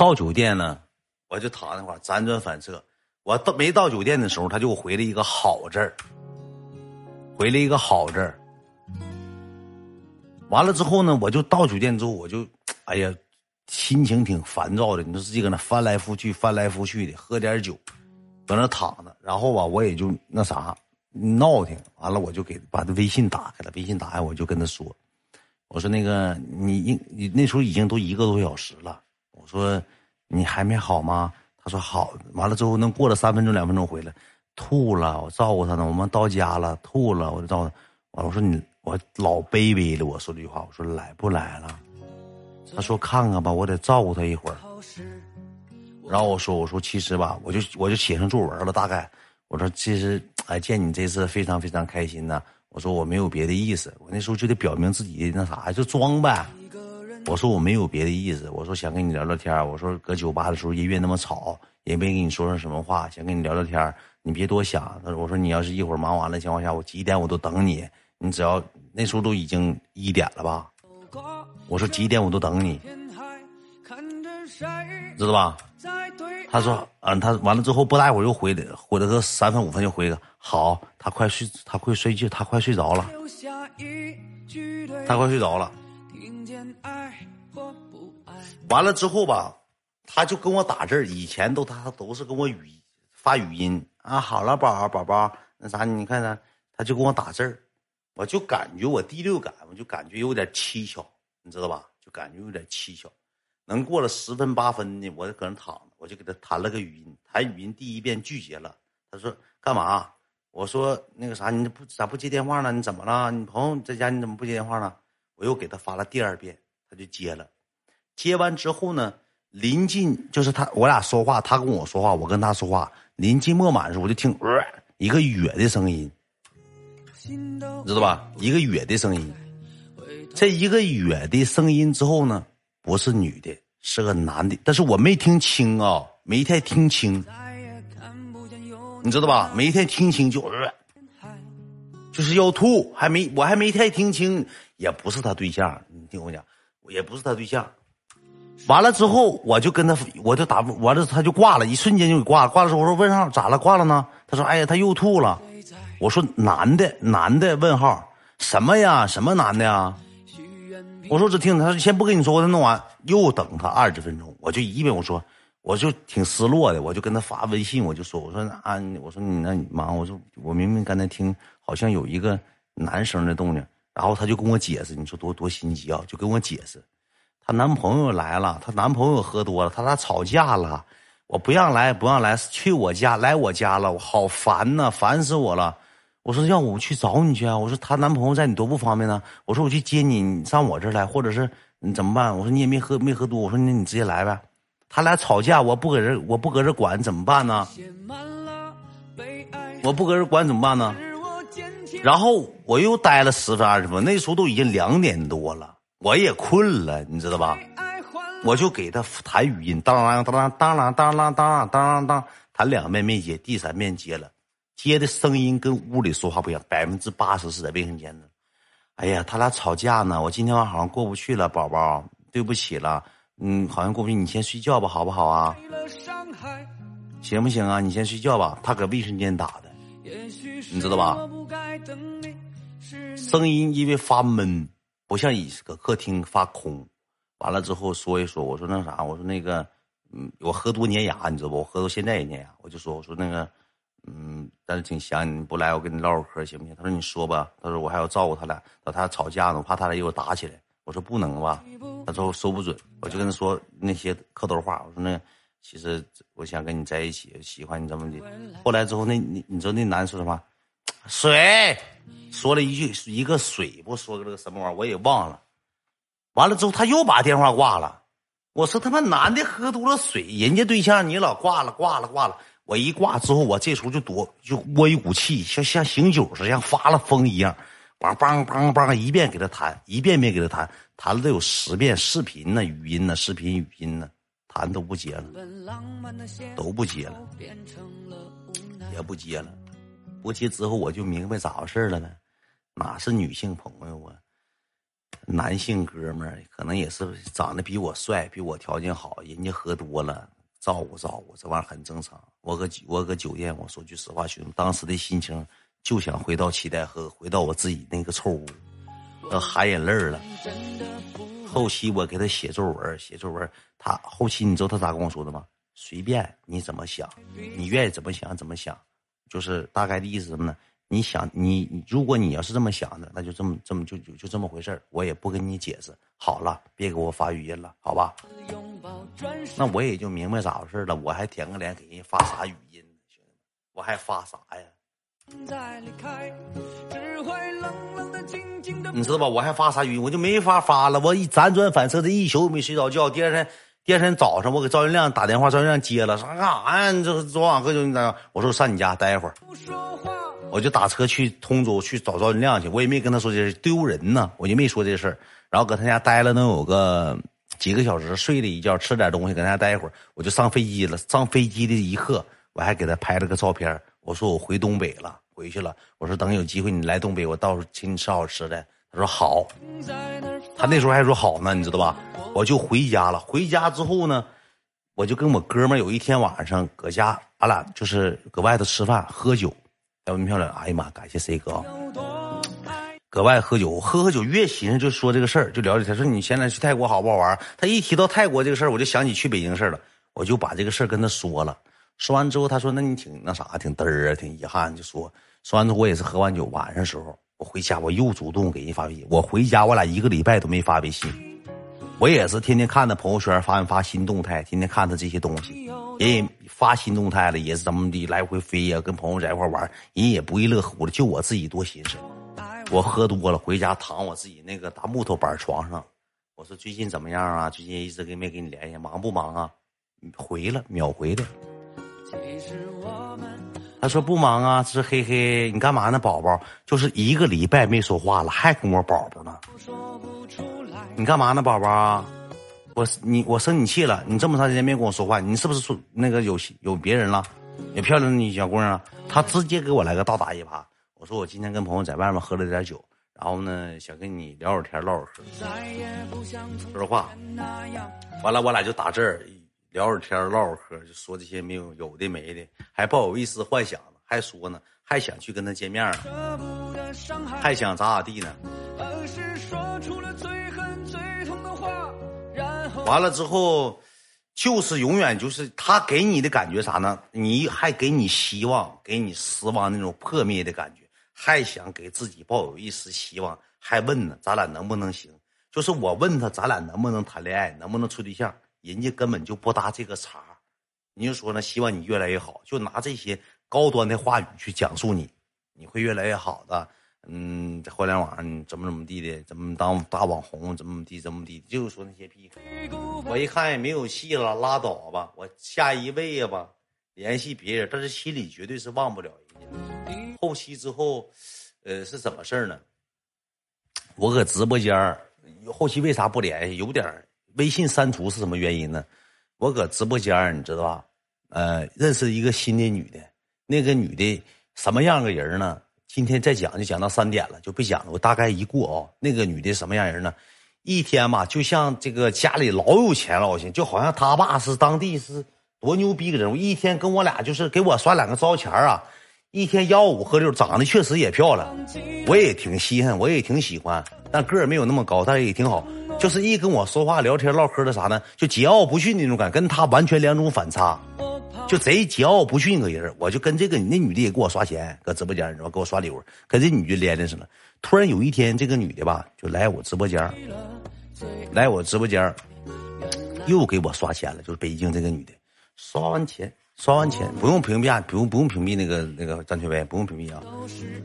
到酒店呢，我就躺那块儿辗转反侧。我到没到酒店的时候，他就回了一个好字儿，回了一个好字儿。完了之后呢，我就到酒店之后，我就，哎呀，心情挺烦躁的。你说自己搁那翻来覆去，翻来覆去的，喝点酒，搁那躺着。然后吧，我也就那啥闹挺。完了，我就给把他微信打开了，微信打开我就跟他说：“我说那个你你那时候已经都一个多小时了，说你还没好吗？”他说好，完了之后能过了三分钟两分钟回来，吐了，我照顾他呢。我们到家了，吐了，我就照顾。完了，我说你我老卑微了，我说这句话，我说来不来了？他说看看吧，我得照顾他一会儿。然后我说我说其实吧，我就我就写上作文了，大概我说其实哎见你这次非常非常开心呐。我说我没有别的意思，我那时候就得表明自己那啥，就装呗。我说我没有别的意思，我说想跟你聊聊天我说搁酒吧的时候音乐那么吵，也没跟你说上什么话，想跟你聊聊天你别多想。他说我说你要是一会儿忙完了情况下，我几点我都等你，你只要那时候都已经一点了吧？我说几点我都等你，知道吧？他说嗯，他完了之后不大一会儿又回来，回了个三分五分就回个好，他快睡，他快睡觉，他快睡着了，他快睡着了。完了之后吧，他就跟我打字以前都他都是跟我语发语音啊。好了，宝宝宝，那啥，你看看，他就跟我打字儿我就感觉我第六感，我就感觉有点蹊跷，你知道吧？就感觉有点蹊跷。能过了十分八分的，我就搁那躺着，我就给他弹了个语音，弹语音第一遍拒绝了。他说干嘛？我说那个啥，你不咋不接电话呢？你怎么了？你朋友在家，你怎么不接电话呢？我又给他发了第二遍，他就接了。接完之后呢，临近就是他，我俩说话，他跟我说话，我跟他说话。临近末满的时候，我就听一个哕的声音，你知道吧？一个哕的声音。这一个哕的声音之后呢，不是女的，是个男的，但是我没听清啊，没太听清，你知道吧？没太听清就，就是要吐，还没我还没太听清，也不是他对象，你听我讲，也不是他对象。完了之后，我就跟他，我就打完了，他就挂了，一瞬间就给挂了。挂了之后，我说问号咋了？挂了呢？他说：“哎呀，他又吐了。”我说：“男的，男的？问号什么呀？什么男的呀？”我说：“只听他先不跟你说，我再弄完，又等他二十分钟。”我就一遍我说，我就挺失落的，我就跟他发微信，我就说：“我说啊，我说你那你忙，我说我明明刚才听好像有一个男生的动静。”然后她就跟我解释，你说多多心急啊，就跟我解释。她男朋友来了，她男朋友喝多了，他俩吵架了。我不让来，不让来，去我家，来我家了，我好烦呐，烦死我了。我说要我去找你去啊。我说她男朋友在，你多不方便呢。我说我去接你，你上我这儿来，或者是你怎么办？我说你也没喝，没喝多。我说那你直接来呗。他俩吵架，我不搁这，我不搁这管怎么办呢？我不搁这管怎么办呢？然后我又待了十分二十分，那时候都已经两点多了。我也困了，你知道吧？我就给他弹语音，当啷当啷当啷当啷当啷当啷当，弹两遍没接，第三遍接了，接的声音跟屋里说话不一样，百分之八十是在卫生间呢。哎呀，他俩吵架呢，我今天晚上好像过不去了，宝宝，对不起了，嗯，好像过不去，你先睡觉吧，好不好啊？行不行啊？你先睡觉吧。他搁卫生间打的，你知道吧？声音因为发闷。不像以搁客厅发空，完了之后说一说，我说那啥，我说那个，嗯，我喝多粘牙，你知道不？我喝到现在也粘牙，我就说，我说那个，嗯，但是挺想你，不来我跟你唠会嗑行不行？他说你说吧，他说我还要照顾他俩，他俩吵架呢，我怕他俩一会打起来。我说不能吧，他说说不准，我就跟他说那些客套话，我说那其实我想跟你在一起，喜欢你怎么的。后来之后，那你你知道那男的说什么？水。说了一句一个水不说个什么玩意儿我也忘了，完了之后他又把电话挂了。我说他妈男的喝多了水，人家对象你老挂了挂了挂了。我一挂之后，我这时候就躲就窝一股气，像像醒酒似的，像发了疯一样，梆梆梆梆一遍给他弹，一遍遍给他弹，弹了得有十遍，视频呢，语音呢，视频语音呢，弹都不接了，都不接了，也不接了。不接之后，我就明白咋回事了呢？哪是女性朋友啊？男性哥们儿可能也是长得比我帅，比我条件好，人家喝多了照顾照顾，这玩意儿很正常。我搁我搁酒店，我说句实话，兄弟，当时的心情就想回到七代河，回到我自己那个臭屋，要含眼泪了。后期我给他写作文，写作文，他后期你知道他咋跟我说的吗？随便你怎么想，你愿意怎么想怎么想，就是大概的意思什么呢？你想你，如果你要是这么想的，那就这么这么就就就这么回事儿我也不跟你解释。好了，别给我发语音了，好吧？那我也就明白咋回事了。我还舔个脸给人发啥语音呢？兄弟们，我还发啥呀？你知道吧？我还发啥语音？我就没法发了。我一辗转反侧，这一宿没睡着觉。第二天，第二天早上，我给赵云亮打电话，赵云亮接了，说干啥呀？你这昨晚喝酒你咋？我说我上你家待会儿。我就打车去通州去找赵云亮去，我也没跟他说这事丢人呢，我就没说这事儿。然后搁他家待了能有个几个小时，睡了一觉，吃点东西，搁他家待一会儿，我就上飞机了。上飞机的一刻，我还给他拍了个照片。我说我回东北了，回去了。我说等有机会你来东北，我到时候请你吃好吃的。他说好，他那时候还说好呢，你知道吧？我就回家了。回家之后呢，我就跟我哥们有一天晚上搁家，俺俩就是搁外头吃饭喝酒。小文漂亮，哎呀妈，感谢 C 哥，搁外喝酒，喝喝酒，越寻思就说这个事儿，就聊起他说你现在去泰国好不好玩？他一提到泰国这个事儿，我就想起去北京事儿了，我就把这个事儿跟他说了。说完之后，他说那你挺那啥，挺嘚儿啊，挺遗憾，就说说完之后，我也是喝完酒，晚上时候我回家，我又主动给人发微信。我回家，我俩一个礼拜都没发微信。我也是天天看他朋友圈发没发新动态，天天看他这些东西，人也发新动态了，也是怎么的来回飞呀，跟朋友在一块玩，人也不亦乐乎的。就我自己多心思，我喝多了回家躺我自己那个大木头板床上，我说最近怎么样啊？最近一直跟没跟你联系，忙不忙啊？回了秒回的。其实我们他说不忙啊，是嘿嘿，你干嘛呢，宝宝？就是一个礼拜没说话了，还跟我宝宝呢。你干嘛呢，宝宝？我你我生你气了？你这么长时间没跟我说话，你是不是说那个有有别人了？有漂亮的女小姑娘？他直接给我来个倒打一耙。我说我今天跟朋友在外面喝了点酒，然后呢想跟你聊会儿天唠会儿嗑。说实话，完了我俩就打这儿聊会儿天唠会儿嗑，就说这些没有有的没的，还抱有一丝幻想呢，还说呢，还想去跟他见面呢，还想咋咋地呢。完了之后，就是永远就是他给你的感觉啥呢？你还给你希望，给你失望那种破灭的感觉，还想给自己抱有一丝希望，还问呢，咱俩能不能行？就是我问他，咱俩能不能谈恋爱，能不能处对象？人家根本就不搭这个茬你就说呢，希望你越来越好，就拿这些高端的话语去讲述你，你会越来越好的。嗯，在互联网上怎么怎么地的，怎么当大网红，怎么地，怎么地，就是说那些屁。我一看也没有戏了，拉倒吧，我下一位吧，联系别人，但是心里绝对是忘不了人家。后期之后，呃，是怎么事呢？我搁直播间后期为啥不联系？有点微信删除是什么原因呢？我搁直播间你知道吧？呃，认识一个新的女的，那个女的什么样个人呢？今天再讲就讲到三点了，就不讲了。我大概一过啊，那个女的什么样人呢？一天吧，就像这个家里老有钱老行，就好像他爸是当地是多牛逼个人物。一天跟我俩就是给我刷两个招钱啊，一天吆五喝六，长得确实也漂亮，我也挺稀罕，我也挺喜欢。但个儿没有那么高，但是也挺好。就是一跟我说话聊天唠嗑的啥呢，就桀骜不驯那种感，跟他完全两种反差。就贼桀骜不驯个人，我就跟这个那女的也给我刷钱，搁直播间，你知道给我刷礼物，跟这女的连着似的。突然有一天，这个女的吧，就来我直播间，来我直播间，又给我刷钱了。就是北京这个女的，刷完钱，刷完钱不用屏蔽啊，不用不用屏蔽那个那个张学威，不用屏蔽啊，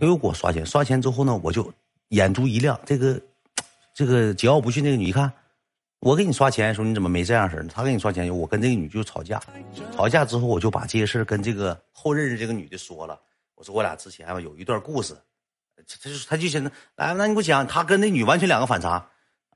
又给我刷钱。刷钱之后呢，我就眼珠一亮，这个这个桀骜不驯那个女一看。我给你刷钱的时候，你怎么没这样式儿呢？他给你刷钱，我跟这个女就吵架，吵架之后，我就把这些事跟这个后认识这个女的说了。我说我俩之前吧有一段故事，他就他就寻思来，那你给我讲，他跟那女完全两个反差。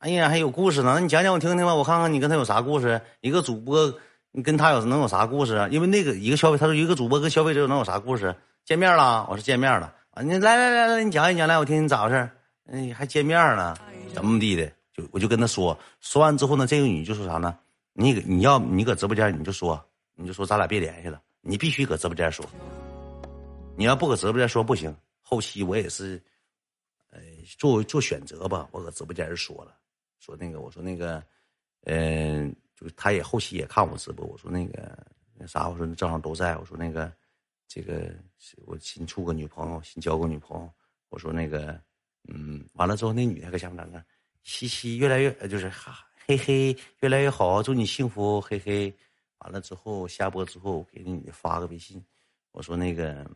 哎呀，还有故事呢，那你讲讲我听听吧，我看看你跟他有啥故事。一个主播，你跟他有能有啥故事啊？因为那个一个消费，他说一个主播跟消费者能有啥故事？见面了，我说见面了啊，你来来来来，你讲一讲来，我听听咋回事？哎，还见面呢。怎么地的，就我就跟他说，说完之后呢，这个女就说啥呢？你你要你搁直播间你就说，你就说咱俩别联系了，你必须搁直播间说。你要不搁直播间说不行，后期我也是，呃，做做选择吧。我搁直播间说了，说那个我说那个，嗯，就他也后期也看我直播，我说那个那啥，我说正好都在，我说那个这个我新处个女朋友，新交个女朋友，我说那个。嗯，完了之后，那女的搁下面等着，嘻嘻，越来越就是哈，嘿嘿，越来越好，祝你幸福，嘿嘿。完了之后下播之后，给那女的发个微信，我说那个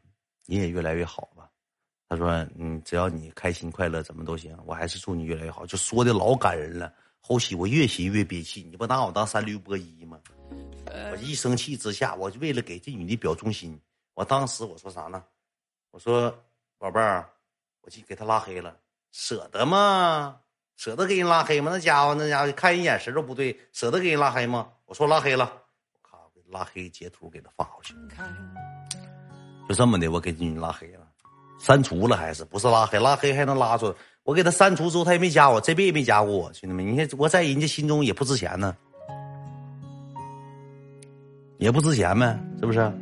你也越来越好吧。她说嗯，只要你开心快乐，怎么都行。我还是祝你越来越好，就说的老感人了。后期我越寻越憋气，你不拿我当三驴播一吗？我一生气之下，我就为了给这女的表忠心，我当时我说啥呢？我说宝贝儿。我去给他拉黑了，舍得吗？舍得给人拉黑吗？那家伙，那家伙看人眼神都不对，舍得给人拉黑吗？我说拉黑了，我靠，拉黑截图给他发过去，就这么的，我给你拉黑了，删除了还是不是拉黑？拉黑还能拉出？我给他删除之后，他也没加我，这辈子没加过我，兄弟们，你看我在人家心中也不值钱呢，也不值钱呗，是不是？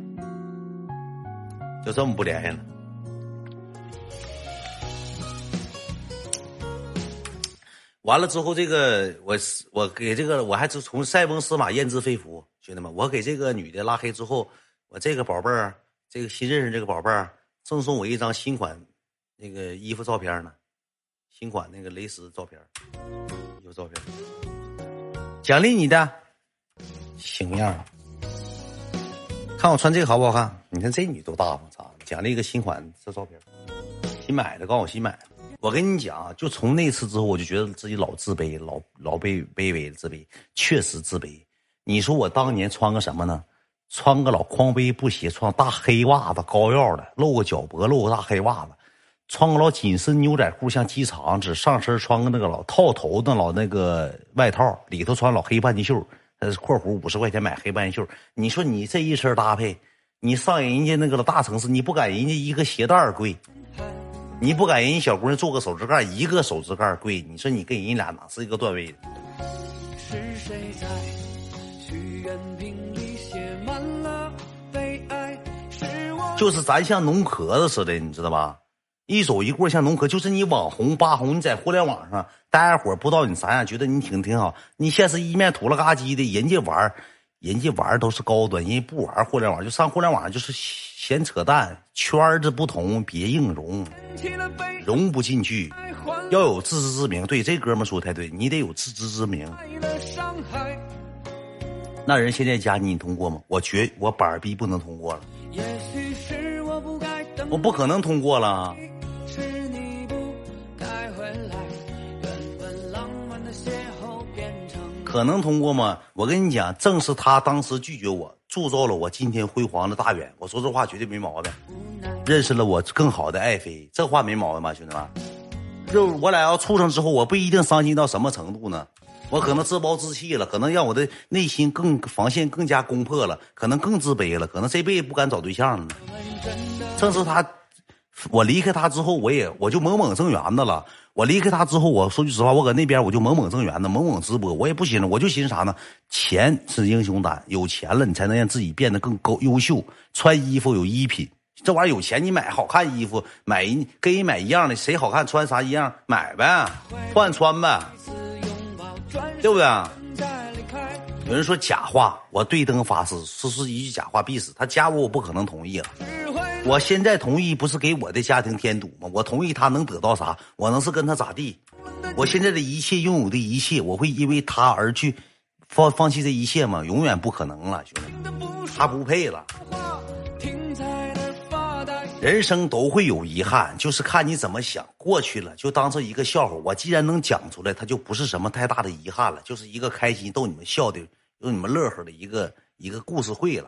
就这么不联系了。完了之后，这个我我给这个我还是从塞翁失马焉知非福，兄弟们，我给这个女的拉黑之后，我这个宝贝儿，这个新认识这个宝贝儿，赠送我一张新款那个衣服照片呢，新款那个蕾丝照片，有照片，奖励你的，行样，看我穿这个好不好看？你看这女多大方，操！奖励一个新款这照片，新买的，告诉我新买的。我跟你讲，就从那次之后，我就觉得自己老自卑，老老卑卑微自卑，确实自卑。你说我当年穿个什么呢？穿个老匡威布鞋，穿大黑袜子，高腰的，露个脚脖，露个大黑袜子，穿个老紧身牛仔裤，像鸡肠子，上身穿个那个老套头的老那个外套，里头穿老黑半截袖，呃，括弧五十块钱买黑半截袖。你说你这一身搭配，你上人家那个大城市，你不敢人家一个鞋带贵。你不敢人家小姑娘做个手指盖，一个手指盖贵。你说你跟人俩哪是一个段位的？就是咱像农壳子似的，你知道吧？一走一过像农壳，就是你网红扒红，你在互联网上，大家伙不知道你啥样，觉得你挺挺好。你现实一面土了嘎叽的，人家玩人家玩都是高端，人家不玩互联网，就上互联网就是闲扯淡。圈子不同，别硬融，融不进去。要有自知之明。对，这哥们说的太对，你得有自知之明。那人现在加你，你通过吗？我绝我板儿逼不能通过了，我不可能通过了。可能通过吗？我跟你讲，正是他当时拒绝我，铸造了我今天辉煌的大远。我说这话绝对没毛病。认识了我更好的爱妃，这话没毛病吧，兄弟们？就我俩要处上之后，我不一定伤心到什么程度呢？我可能自暴自弃了，可能让我的内心更防线更加攻破了，可能更自卑了，可能这辈子不敢找对象了。正是他，我离开他之后，我也我就猛猛正圆的了。我离开他之后，我说句实话，我搁那边我就猛猛挣元呢，猛猛直播，我也不寻思，我就寻思啥呢？钱是英雄胆，有钱了你才能让自己变得更高优秀。穿衣服有衣品，这玩意儿有钱你买好看衣服，买跟人买一样的，谁好看穿啥一样买呗，换穿呗，对不对？有人说假话，我对灯发誓，说是一句假话必死。他加我，我不可能同意了。我现在同意不是给我的家庭添堵吗？我同意他能得到啥？我能是跟他咋地？我现在的一切拥有的一切，我会因为他而去放放弃这一切吗？永远不可能了，兄弟，他不配了。人生都会有遗憾，就是看你怎么想。过去了就当做一个笑话。我既然能讲出来，它就不是什么太大的遗憾了，就是一个开心逗你们笑的、逗你们乐呵的一个一个故事会了。